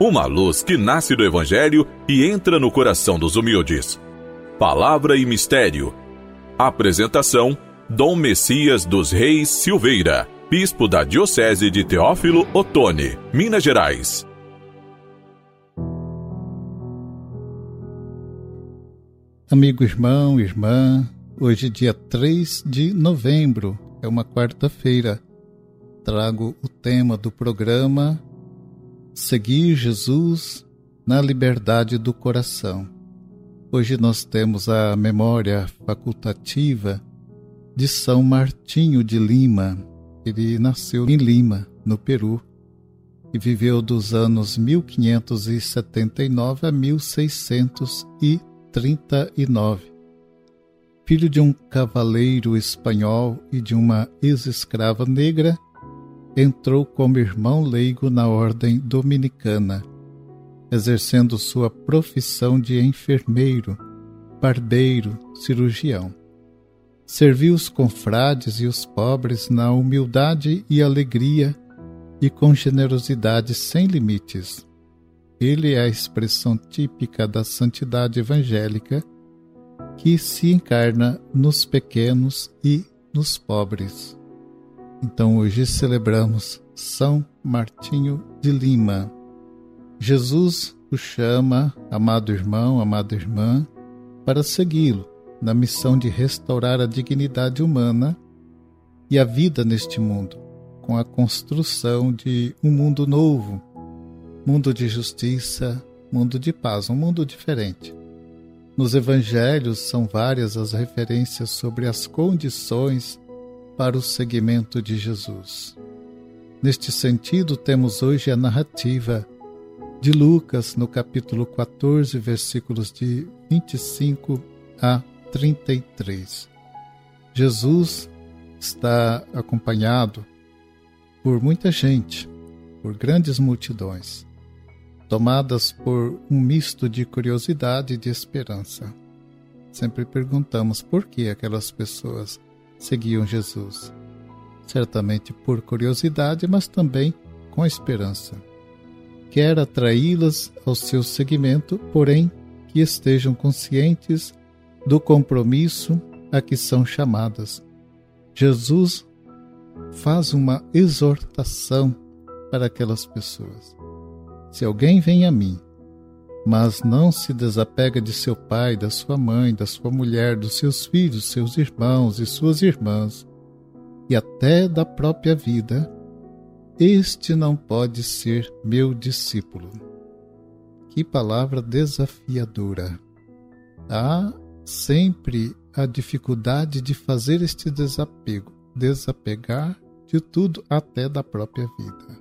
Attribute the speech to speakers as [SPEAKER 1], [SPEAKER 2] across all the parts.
[SPEAKER 1] uma luz que nasce do Evangelho e entra no coração dos humildes. Palavra e Mistério. Apresentação: Dom Messias dos Reis Silveira, Bispo da Diocese de Teófilo Otoni, Minas Gerais.
[SPEAKER 2] Amigo irmão, irmã, hoje, dia 3 de novembro, é uma quarta-feira. Trago o tema do programa seguir Jesus na liberdade do coração. Hoje nós temos a memória facultativa de São Martinho de Lima. Ele nasceu em Lima, no Peru, e viveu dos anos 1579 a 1639. Filho de um cavaleiro espanhol e de uma ex-escrava negra, entrou como irmão leigo na ordem dominicana, exercendo sua profissão de enfermeiro, barbeiro, cirurgião. Serviu os confrades e os pobres na humildade e alegria e com generosidade sem limites. Ele é a expressão típica da santidade evangélica que se encarna nos pequenos e nos pobres. Então hoje celebramos São Martinho de Lima. Jesus o chama, amado irmão, amada irmã, para segui-lo na missão de restaurar a dignidade humana e a vida neste mundo, com a construção de um mundo novo, mundo de justiça, mundo de paz, um mundo diferente. Nos evangelhos são várias as referências sobre as condições para o seguimento de Jesus. Neste sentido, temos hoje a narrativa de Lucas, no capítulo 14, versículos de 25 a 33. Jesus está acompanhado por muita gente, por grandes multidões, tomadas por um misto de curiosidade e de esperança. Sempre perguntamos por que aquelas pessoas seguiam Jesus. Certamente por curiosidade, mas também com esperança. Quer atraí-las ao seu seguimento, porém que estejam conscientes do compromisso a que são chamadas. Jesus faz uma exortação para aquelas pessoas. Se alguém vem a mim mas não se desapega de seu pai, da sua mãe, da sua mulher, dos seus filhos, seus irmãos e suas irmãs, e até da própria vida, este não pode ser meu discípulo. Que palavra desafiadora! Há sempre a dificuldade de fazer este desapego, desapegar de tudo até da própria vida.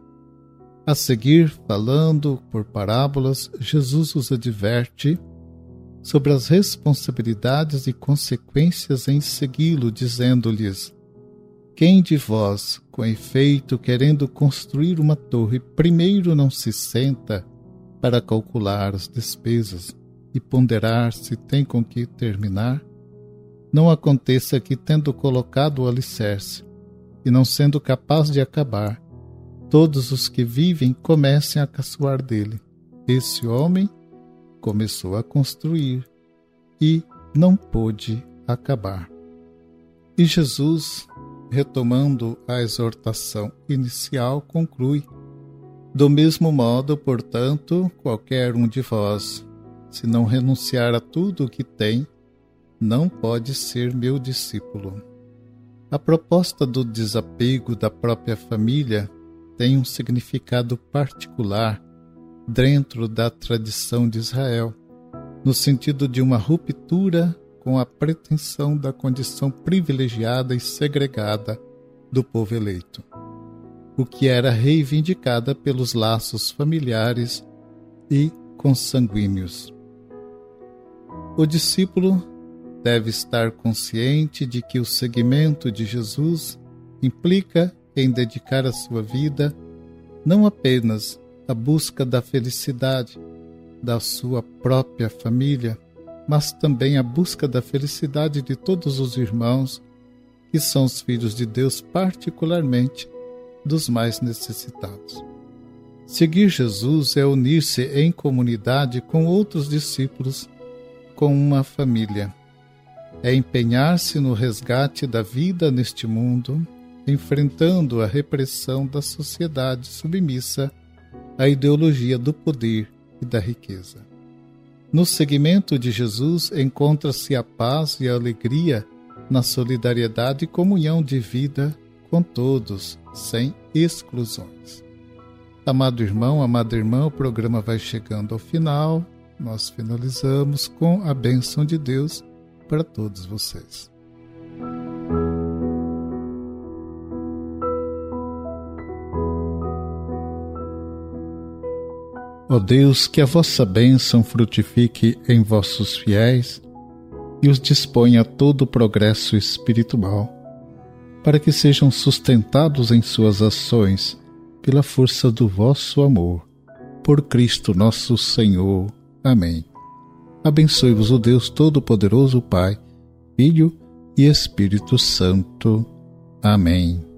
[SPEAKER 2] A seguir, falando por parábolas, Jesus os adverte sobre as responsabilidades e consequências em segui-lo, dizendo-lhes: Quem de vós, com efeito, querendo construir uma torre, primeiro não se senta para calcular as despesas e ponderar se tem com que terminar? Não aconteça que, tendo colocado o alicerce e não sendo capaz de acabar, todos os que vivem comecem a caçoar dele. Esse homem começou a construir e não pôde acabar. E Jesus, retomando a exortação inicial, conclui: Do mesmo modo, portanto, qualquer um de vós, se não renunciar a tudo o que tem, não pode ser meu discípulo. A proposta do desapego da própria família tem um significado particular dentro da tradição de Israel, no sentido de uma ruptura com a pretensão da condição privilegiada e segregada do povo eleito, o que era reivindicada pelos laços familiares e consanguíneos. O discípulo deve estar consciente de que o seguimento de Jesus implica em dedicar a sua vida não apenas à busca da felicidade da sua própria família, mas também à busca da felicidade de todos os irmãos que são os filhos de Deus, particularmente dos mais necessitados. Seguir Jesus é unir-se em comunidade com outros discípulos, com uma família. É empenhar-se no resgate da vida neste mundo, enfrentando a repressão da sociedade submissa à ideologia do poder e da riqueza. No seguimento de Jesus encontra-se a paz e a alegria na solidariedade e comunhão de vida com todos, sem exclusões. Amado irmão, amada irmã, o programa vai chegando ao final. Nós finalizamos com a bênção de Deus para todos vocês. Ó Deus, que a vossa bênção frutifique em vossos fiéis e os disponha a todo o progresso espiritual, para que sejam sustentados em suas ações pela força do vosso amor. Por Cristo nosso Senhor. Amém. Abençoe-vos o Deus Todo-Poderoso, Pai, Filho e Espírito Santo. Amém.